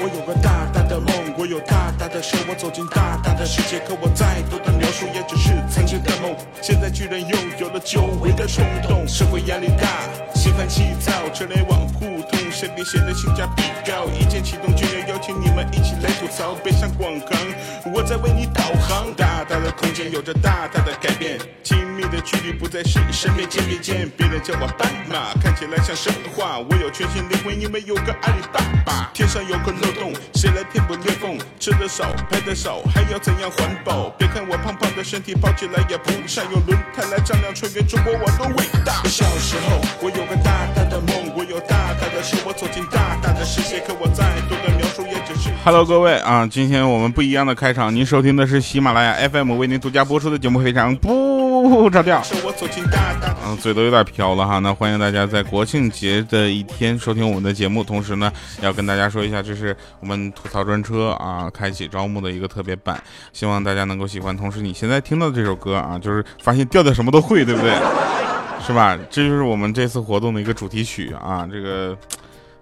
我有个大大的梦，我有大大的手，我走进大大的世界。可我再多的描述，也只是曾经的梦。现在居然又有了久违的冲动，社会压力大，心烦气躁，车来往互通，身边显得性价比高。一键启动就要邀请你们一起来吐槽，别上广行，我在为你导航。大大的空间有着大大的改变，亲密的距离不再是身边肩并肩，别人叫我斑马，看起来像神话。我有全新灵魂，因为有个阿里巴巴。天上有个漏洞，谁来填补裂缝？吃的少，拍的少，还要怎样环保？别看我胖胖的身体，跑起来也不差。用轮胎来丈量穿越中国，我多伟大！小时候，我有个大大的梦，我有大大的手，我走进大大的世界。可我再多的描述，也只是。Hello，各位啊，今天我们不一样的开场，您收听的是喜马拉雅 FM 为您独家播出的节目，非常不着调。是我走进大大。嗯，嘴都有点飘了哈。那欢迎大家在国庆节的一天收听我们的节目，同时呢，要跟大家说一下，这是我们吐槽专车啊开启招募的一个特别版，希望大家能够喜欢。同时，你现在听到的这首歌啊，就是发现调调什么都会，对不对？是吧？这就是我们这次活动的一个主题曲啊。这个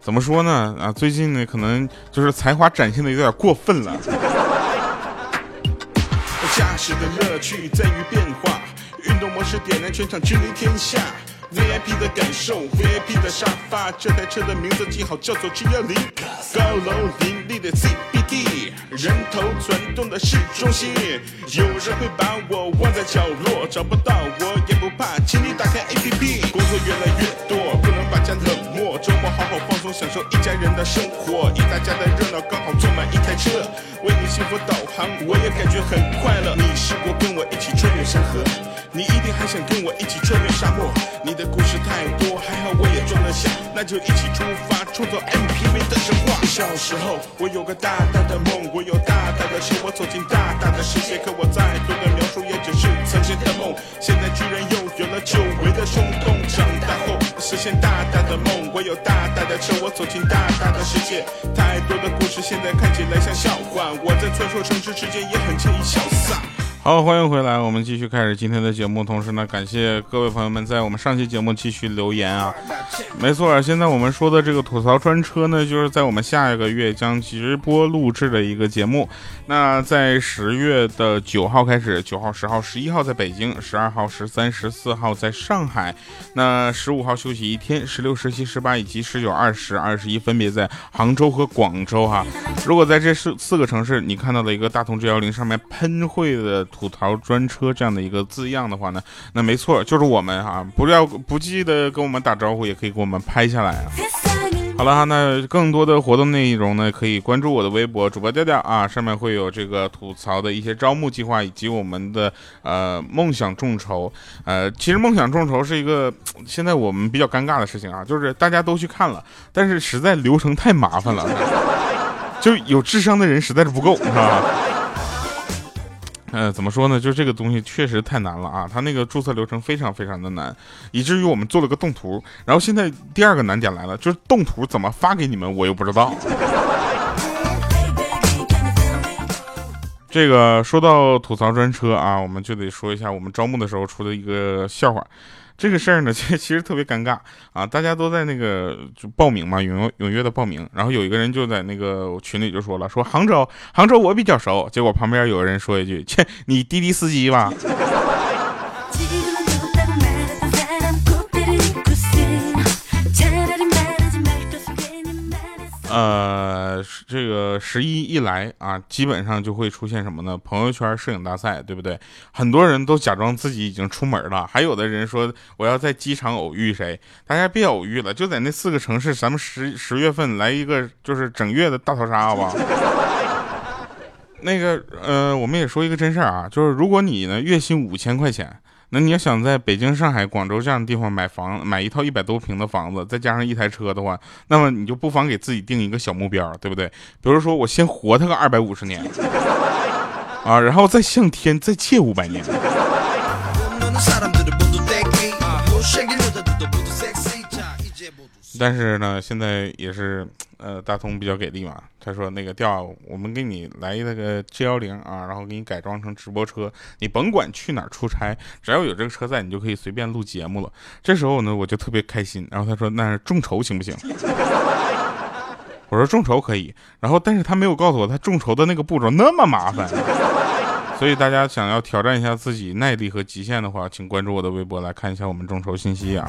怎么说呢？啊，最近呢，可能就是才华展现的有点过分了。驾驶的乐趣在于变化，运动模式点燃全场，君临天下。VIP 的感受，VIP 的沙发，这台车的名字记好，叫做 G 幺零。高楼林立的 CBD，人头攒动的市中心，有人会把我忘在角落，找不到我也不怕，请你打开 APP。工作越来越多，不能把家冷漠，周末好好放享受一家人的生活。一大家的热闹，刚好坐满一台车，为你幸福导航，我也感觉很快乐。你试过跟我一起穿越山河？你一定还想跟我一起穿越沙漠，你的故事太多，还好我也装得下，那就一起出发，创造 MPV 的神话。小时候我有个大大的梦，我有大大的手，我走进大大的世界，可我再多的描述也只是曾经的梦，现在居然又有了久违的冲动。长大后实现大大的梦，我有大大的车，我走进大大的世界，太多的故事现在看起来像笑话，我在穿梭城市之间也很惬意潇洒。好，欢迎回来，我们继续开始今天的节目。同时呢，感谢各位朋友们在我们上期节目继续留言啊。没错，现在我们说的这个吐槽专车呢，就是在我们下一个月将直播录制的一个节目。那在十月的九号开始，九号、十号、十一号在北京，十二号、十三、十四号在上海。那十五号休息一天，十六、十七、十八以及十九、二十、二十一分别在杭州和广州哈。如果在这四四个城市，你看到的一个大同 G 幺零上面喷绘的。吐槽专车这样的一个字样的话呢，那没错，就是我们哈，不要不记得跟我们打招呼，也可以给我们拍下来啊。好了哈，那更多的活动内容呢，可以关注我的微博主播调调啊，上面会有这个吐槽的一些招募计划，以及我们的呃梦想众筹。呃，其实梦想众筹是一个现在我们比较尴尬的事情啊，就是大家都去看了，但是实在流程太麻烦了，就有智商的人实在是不够，是吧？呃，怎么说呢？就这个东西确实太难了啊！它那个注册流程非常非常的难，以至于我们做了个动图。然后现在第二个难点来了，就是动图怎么发给你们，我又不知道。这个说到吐槽专车啊，我们就得说一下我们招募的时候出的一个笑话。这个事儿呢，其实特别尴尬啊！大家都在那个就报名嘛，踊踊跃的报名。然后有一个人就在那个群里就说了：“说杭州，杭州我比较熟。”结果旁边有人说一句：“切，你滴滴司机吧。”呃，这个十一一来啊，基本上就会出现什么呢？朋友圈摄影大赛，对不对？很多人都假装自己已经出门了，还有的人说我要在机场偶遇谁，大家别偶遇了，就在那四个城市，咱们十十月份来一个就是整月的大逃杀，好不好？那个呃，我们也说一个真事儿啊，就是如果你呢月薪五千块钱。那你要想在北京、上海、广州这样的地方买房，买一套一百多平的房子，再加上一台车的话，那么你就不妨给自己定一个小目标，对不对？比如说，我先活他个二百五十年，啊，然后再向天再借五百年。但是呢，现在也是，呃，大通比较给力嘛。他说那个调，我们给你来那个 G 幺零啊，然后给你改装成直播车，你甭管去哪儿出差，只要有这个车在，你就可以随便录节目了。这时候呢，我就特别开心。然后他说，那众筹行不行？我说众筹可以，然后但是他没有告诉我他众筹的那个步骤那么麻烦，所以大家想要挑战一下自己耐力和极限的话，请关注我的微博来看一下我们众筹信息啊。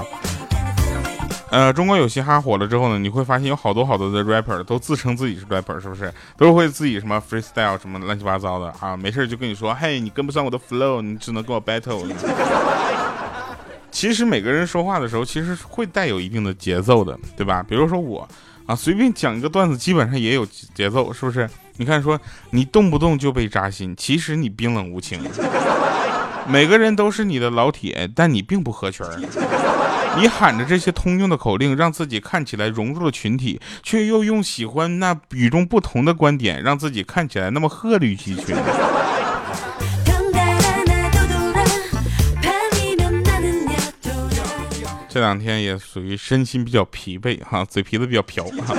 呃，中国有嘻哈火了之后呢，你会发现有好多好多的 rapper 都自称自己是 rapper，是不是？都会自己什么 freestyle 什么乱七八糟的啊，没事就跟你说，嘿，你跟不上我的 flow，你只能跟我 battle。其实每个人说话的时候，其实会带有一定的节奏的，对吧？比如说我。啊，随便讲一个段子，基本上也有节奏，是不是？你看，说你动不动就被扎心，其实你冰冷无情。每个人都是你的老铁，但你并不合群。你喊着这些通用的口令，让自己看起来融入了群体，却又用喜欢那与众不同的观点，让自己看起来那么鹤立鸡群。这两天也属于身心比较疲惫哈，嘴皮子比较瓢哈。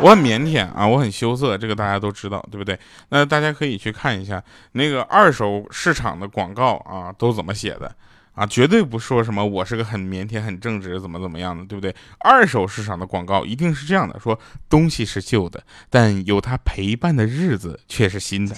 我很腼腆啊，我很羞涩，这个大家都知道，对不对？那大家可以去看一下那个二手市场的广告啊，都怎么写的啊？绝对不说什么我是个很腼腆、很正直，怎么怎么样的，对不对？二手市场的广告一定是这样的：说东西是旧的，但有它陪伴的日子却是新的。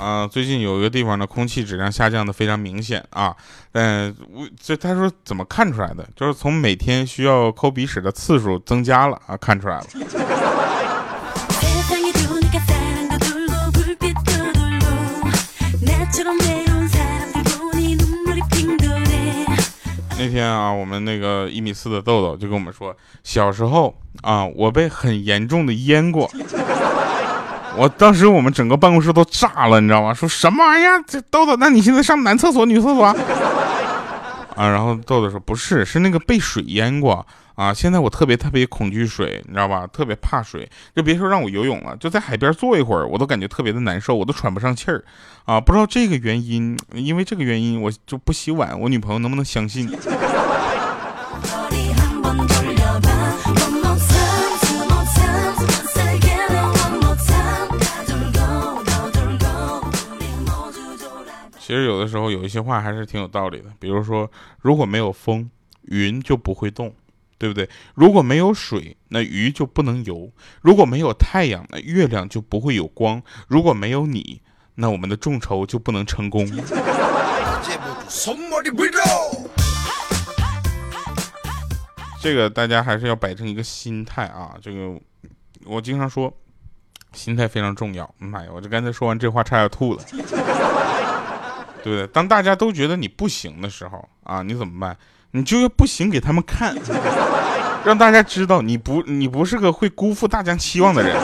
啊，最近有一个地方的空气质量下降的非常明显啊，嗯，我这他说怎么看出来的？就是从每天需要抠鼻屎的次数增加了啊，看出来了。那天啊，我们那个一米四的豆豆就跟我们说，小时候啊，我被很严重的淹过。我当时我们整个办公室都炸了，你知道吗？说什么玩意儿？这豆豆，那你现在上男厕所、女厕所？啊，然后豆豆说不是，是那个被水淹过啊。现在我特别特别恐惧水，你知道吧？特别怕水，就别说让我游泳了，就在海边坐一会儿，我都感觉特别的难受，我都喘不上气儿啊。不知道这个原因，因为这个原因我就不洗碗，我女朋友能不能相信？其实有的时候有一些话还是挺有道理的，比如说，如果没有风，云就不会动，对不对？如果没有水，那鱼就不能游；如果没有太阳，那月亮就不会有光；如果没有你，那我们的众筹就不能成功。这个大家还是要摆正一个心态啊！这个我经常说，心态非常重要。妈呀，我这刚才说完这话，差点吐了。对不对？当大家都觉得你不行的时候啊，你怎么办？你就要不行给他们看，让大家知道你不你不是个会辜负大家期望的人。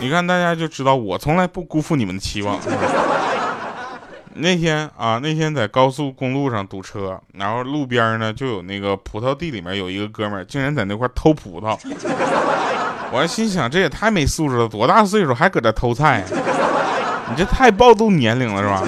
你看大家就知道我从来不辜负你们的期望。那天啊，那天在高速公路上堵车，然后路边呢就有那个葡萄地里面有一个哥们儿，竟然在那块偷葡萄。我还心想，这也太没素质了，多大岁数还搁这偷菜？你这太暴露年龄了，是吧？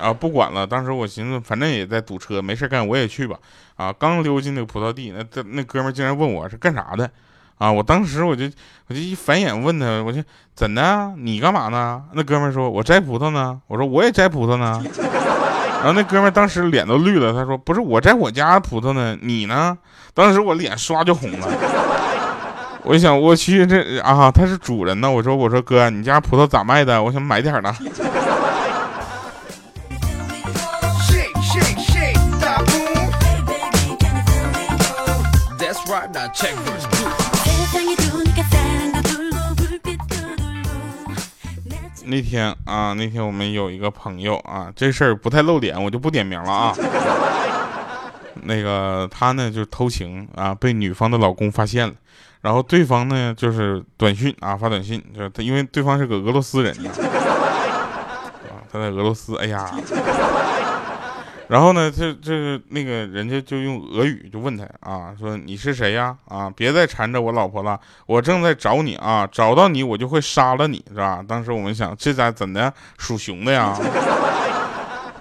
啊，不管了，当时我寻思，反正也在堵车，没事干，我也去吧。啊，刚溜进那个葡萄地，那那哥们竟然问我是干啥的？啊，我当时我就我就一反眼问他，我就怎的？你干嘛呢？那哥们说，我摘葡萄呢。我说我也摘葡萄呢。然后那哥们当时脸都绿了，他说不是我摘我家葡萄呢，你呢？当时我脸刷就红了。我想，我去，这啊，他是主人呢。我说，我说哥，你家葡萄咋卖的？我想买点呢。那天啊，那天我们有一个朋友啊，这事儿不太露脸，我就不点名了啊。那个他呢，就偷情啊，被女方的老公发现了。然后对方呢，就是短信啊，发短信，就是他，因为对方是个俄罗斯人，啊，他在俄罗斯，哎呀，然后呢，这这那个人家就用俄语就问他啊，说你是谁呀？啊，别再缠着我老婆了，我正在找你啊，找到你我就会杀了你，是吧？当时我们想，这咋怎的属熊的呀？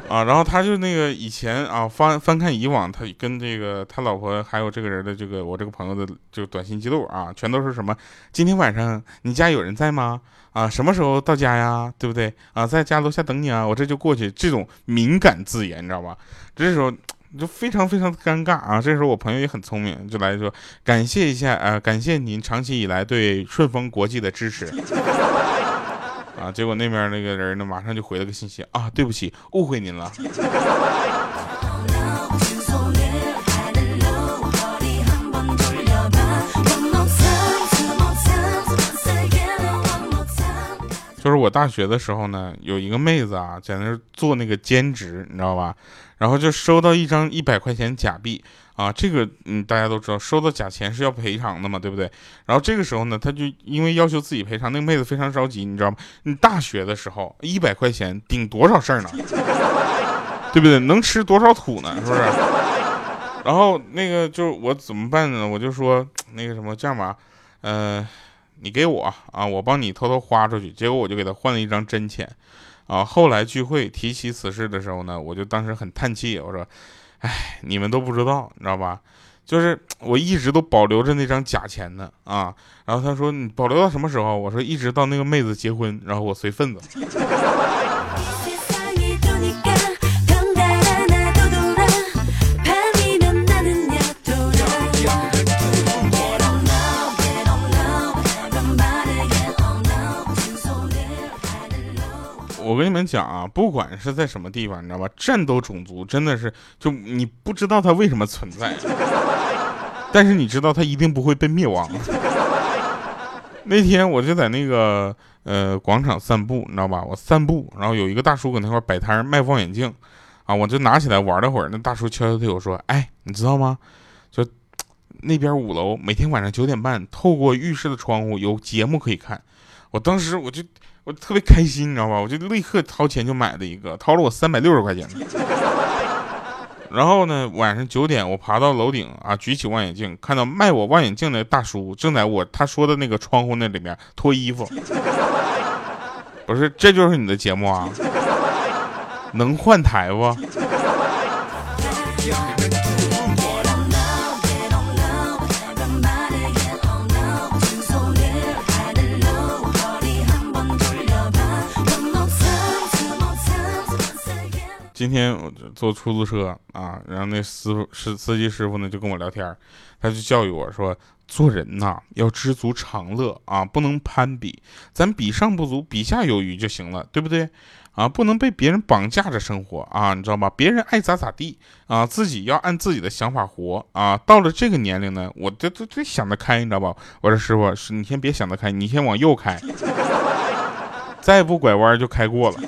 啊，然后他就那个以前啊翻翻看以往，他跟这个他老婆还有这个人的这个我这个朋友的这个短信记录啊，全都是什么？今天晚上你家有人在吗？啊，什么时候到家呀？对不对？啊，在家楼下等你啊，我这就过去。这种敏感字眼，你知道吧？这时候就非常非常的尴尬啊。这时候我朋友也很聪明，就来说感谢一下啊，感谢您长期以来对顺丰国际的支持。啊！结果那边那个人呢，马上就回了个信息啊，对不起，误会您了。就是我大学的时候呢，有一个妹子啊，在那做那个兼职，你知道吧？然后就收到一张一百块钱假币。啊，这个嗯，大家都知道，收到假钱是要赔偿的嘛，对不对？然后这个时候呢，他就因为要求自己赔偿，那个妹子非常着急，你知道吗？你大学的时候一百块钱顶多少事儿呢？对不对？能吃多少土呢？是不是？然后那个就我怎么办呢？我就说那个什么，这样吧，呃，你给我啊，我帮你偷偷花出去。结果我就给他换了一张真钱。啊，后来聚会提起此事的时候呢，我就当时很叹气，我说。哎，你们都不知道，你知道吧？就是我一直都保留着那张假钱呢啊。然后他说你保留到什么时候？我说一直到那个妹子结婚，然后我随份子。我跟你们讲啊，不管是在什么地方，你知道吧？战斗种族真的是，就你不知道它为什么存在，但是你知道它一定不会被灭亡。那天我就在那个呃广场散步，你知道吧？我散步，然后有一个大叔搁那块摆摊卖望远镜，啊，我就拿起来玩了会儿。那大叔悄悄对我说：“哎，你知道吗？就那边五楼每天晚上九点半，透过浴室的窗户有节目可以看。”我当时我就。我特别开心，你知道吧？我就立刻掏钱就买了一个，掏了我三百六十块钱。然后呢，晚上九点，我爬到楼顶啊，举起望远镜，看到卖我望远镜的大叔正在我他说的那个窗户那里面脱衣服。不是，这就是你的节目啊？能换台不？今天我坐出租车啊，然后那司司司机师傅呢，就跟我聊天，他就教育我说，做人呐要知足常乐啊，不能攀比，咱比上不足，比下有余就行了，对不对？啊，不能被别人绑架着生活啊，你知道吗？别人爱咋咋地啊，自己要按自己的想法活啊。到了这个年龄呢，我这这这想得开，你知道吧？我说师傅，是你先别想得开，你先往右开，再不拐弯就开过了。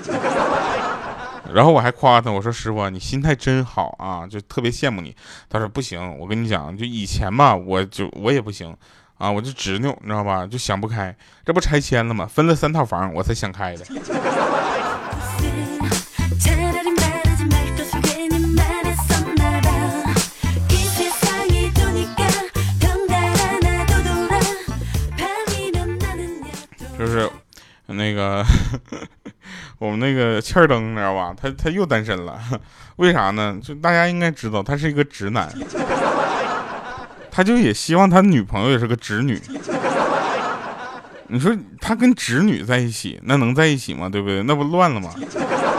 然后我还夸他，我说师傅你心态真好啊，就特别羡慕你。他说不行，我跟你讲，就以前吧，我就我也不行啊，我就执拗，你知道吧？就想不开。这不拆迁了吗？分了三套房，我才想开的。就是那个。我们那个欠儿灯，你知道吧？他他又单身了，为啥呢？就大家应该知道，他是一个直男，他就也希望他女朋友也是个直女。你说他跟直女在一起，那能在一起吗？对不对？那不乱了吗？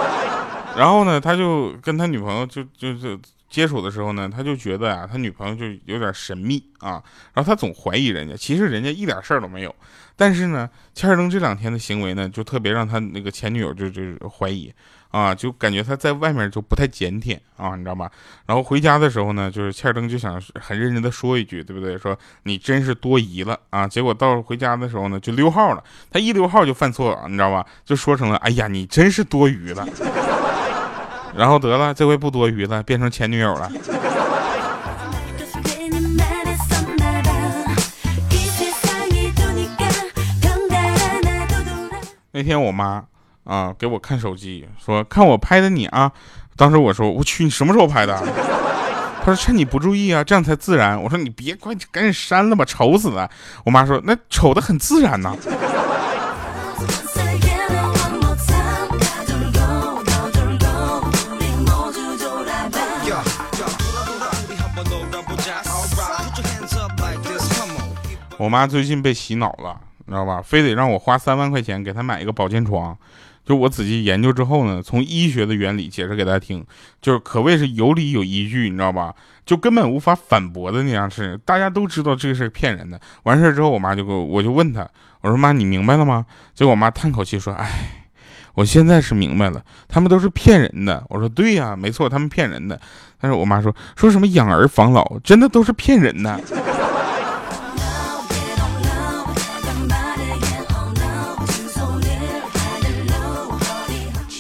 然后呢，他就跟他女朋友就就是接触的时候呢，他就觉得啊，他女朋友就有点神秘啊，然后他总怀疑人家，其实人家一点事儿都没有。但是呢，切尔登这两天的行为呢，就特别让他那个前女友就就怀疑，啊，就感觉他在外面就不太检点啊，你知道吧？然后回家的时候呢，就是切尔登就想很认真的说一句，对不对？说你真是多疑了啊！结果到回家的时候呢，就溜号了。他一溜号就犯错了，你知道吧？就说成了，哎呀，你真是多余了。然后得了，这回不多余了，变成前女友了。那天我妈啊给我看手机，说看我拍的你啊。当时我说我去，你什么时候拍的？她说趁你不注意啊，这样才自然。我说你别快赶紧删了吧，丑死了。我妈说那丑的很自然呐。我妈最近被洗脑了，你知道吧？非得让我花三万块钱给她买一个保健床。就我仔细研究之后呢，从医学的原理解释给大家听，就是可谓是有理有依据，你知道吧？就根本无法反驳的那样事，大家都知道这个是骗人的。完事之后，我妈就给我，我就问她，我说妈，你明白了吗？结果我妈叹口气说，哎。我现在是明白了，他们都是骗人的。我说对呀，没错，他们骗人的。但是我妈说说什么养儿防老，真的都是骗人的。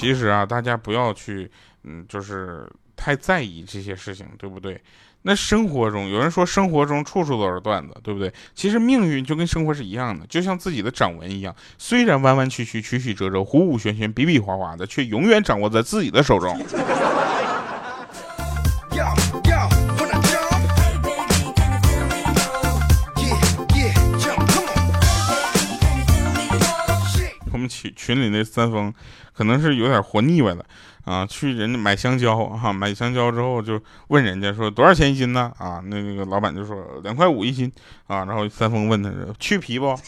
其实啊，大家不要去，嗯，就是太在意这些事情，对不对？那生活中有人说，生活中处处都是段子，对不对？其实命运就跟生活是一样的，就像自己的掌纹一样，虽然弯弯曲曲、曲曲折折、虎虎旋旋、比比划划的，却永远掌握在自己的手中。群群里那三丰，可能是有点活腻歪了。啊，去人家买香蕉哈，买香蕉之后就问人家说多少钱一斤呢？啊，那那个老板就说两块五一斤啊。然后三丰问他说去皮不？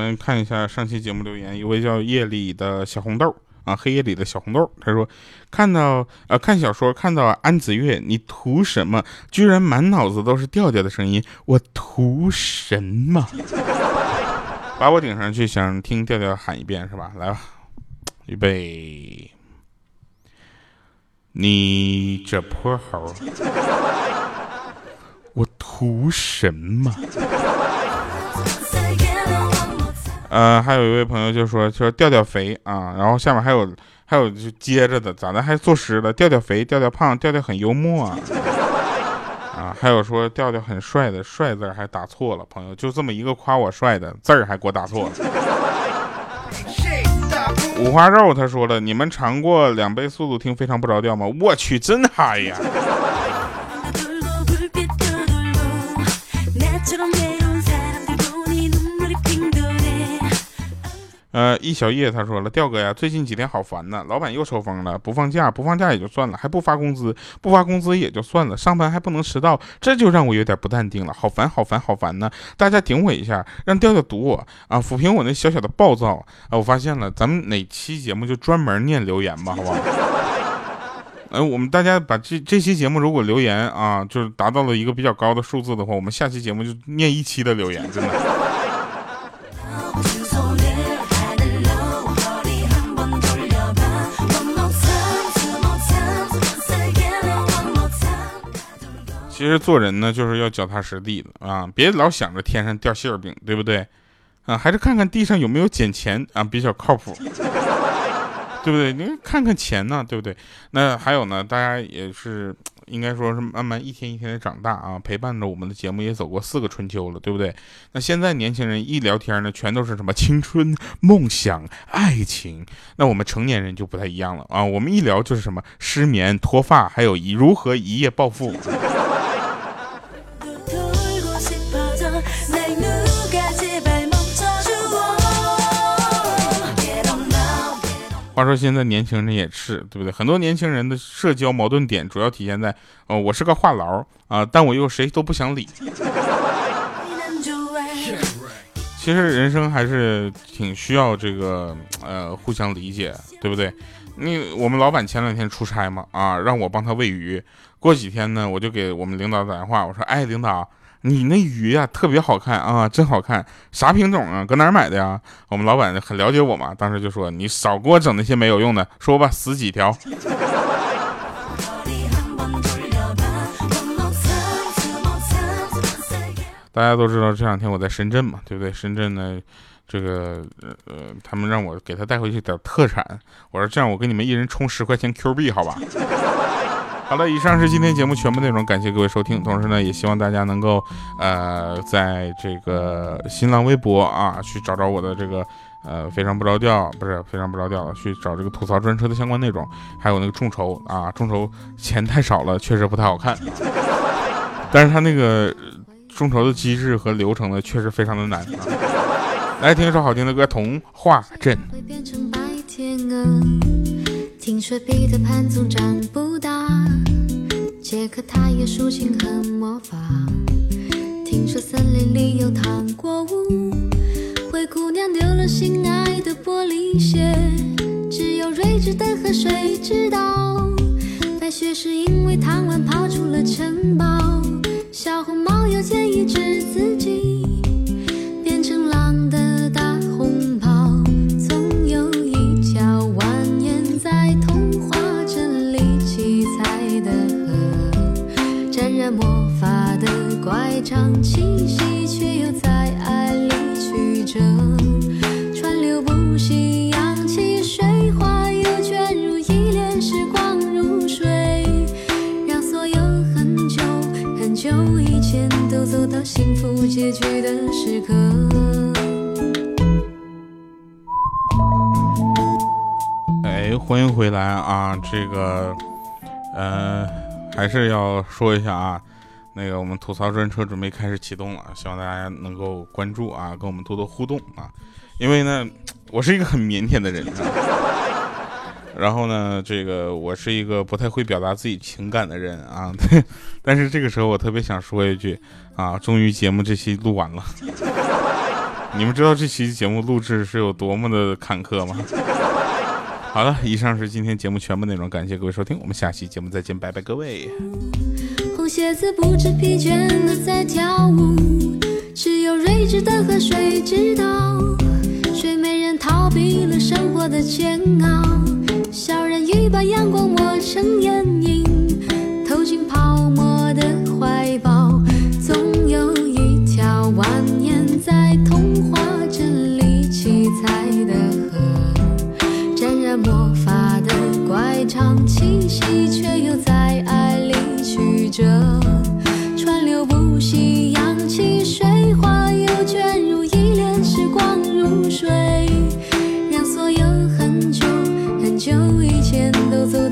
们看一下上期节目留言，一位叫夜里的小红豆啊，黑夜里的小红豆，他说看到呃看小说看到安子月，你图什么？居然满脑子都是调调的声音，我图什么？把我顶上去，想听调调喊一遍是吧？来吧，预备，你这泼猴，我图什么？呃，还有一位朋友就说说调调肥啊，然后下面还有还有就接着的，咋的还作诗了？调调肥，调调胖，调调很幽默啊，啊，还有说调调很帅的，帅字还打错了，朋友就这么一个夸我帅的字儿还给我打错了。五花肉他说了，你们尝过两倍速度听非常不着调吗？我去，真嗨呀！呃，一小叶他说了，调哥呀，最近几天好烦呐，老板又抽风了，不放假，不放假也就算了，还不发工资，不发工资也就算了，上班还不能迟到，这就让我有点不淡定了，好烦，好烦，好烦呢！大家顶我一下，让调调堵我啊，抚平我那小小的暴躁啊！我发现了，咱们哪期节目就专门念留言吧，好不好？哎，我们大家把这这期节目如果留言啊，就是达到了一个比较高的数字的话，我们下期节目就念一期的留言，真的。其实做人呢，就是要脚踏实地的啊，别老想着天上掉馅儿饼，对不对？啊，还是看看地上有没有捡钱啊，比较靠谱，对不对？你看看钱呢，对不对？那还有呢，大家也是应该说是慢慢一天一天的长大啊，陪伴着我们的节目也走过四个春秋了，对不对？那现在年轻人一聊天呢，全都是什么青春、梦想、爱情，那我们成年人就不太一样了啊，我们一聊就是什么失眠、脱发，还有一如何一夜暴富。话说现在年轻人也是对不对？很多年轻人的社交矛盾点主要体现在，哦，我是个话痨啊，但我又谁都不想理。其实人生还是挺需要这个呃互相理解，对不对？你我们老板前两天出差嘛，啊，让我帮他喂鱼。过几天呢，我就给我们领导打电话，我说，哎，领导。你那鱼呀，特别好看啊，真好看，啥品种啊？搁哪儿买的呀？我们老板很了解我嘛，当时就说你少给我整那些没有用的，说吧，死几条。大家都知道这两天我在深圳嘛，对不对？深圳呢，这个呃，他们让我给他带回去点特产，我说这样，我给你们一人充十块钱 Q 币，好吧？好了，以上是今天节目全部内容，感谢各位收听。同时呢，也希望大家能够，呃，在这个新浪微博啊，去找找我的这个呃，非常不着调，不是非常不着调，去找这个吐槽专车的相关内容，还有那个众筹啊，众筹钱太少了，确实不太好看。但是他那个众筹的机制和流程呢，确实非常的难。啊来听一首好听的歌，《童话镇》。听说彼得潘总长不，杰克他也竖琴和魔法。听说森林里有糖果屋。灰姑娘丢了心爱的玻璃鞋，只有睿智的河水知道。白雪是因为贪玩跑出了城堡，小红帽又建议治自己乖张气息，却又在爱里曲折。川流不息，扬起水花，又卷入一帘时光如水，让所有很久很久以前都走到幸福结局的时刻。哎，欢迎回来啊！这个，呃，还是要说一下啊。那个，我们吐槽专车准备开始启动了，希望大家能够关注啊，跟我们多多互动啊。因为呢，我是一个很腼腆的人，然后呢，这个我是一个不太会表达自己情感的人啊。但是这个时候，我特别想说一句啊，终于节目这期录完了。你们知道这期节目录制是有多么的坎坷吗？好了，以上是今天节目全部内容，感谢各位收听，我们下期节目再见，拜拜，各位。鞋子不知疲倦的在跳舞，只有睿智的河水知道，睡美人逃避了生活的煎熬，小人鱼把阳光抹成眼影，投进泡沫的怀抱，总有一条蜿蜒在童话镇里七彩的河，沾染魔法的乖张气息，却又在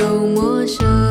有陌生。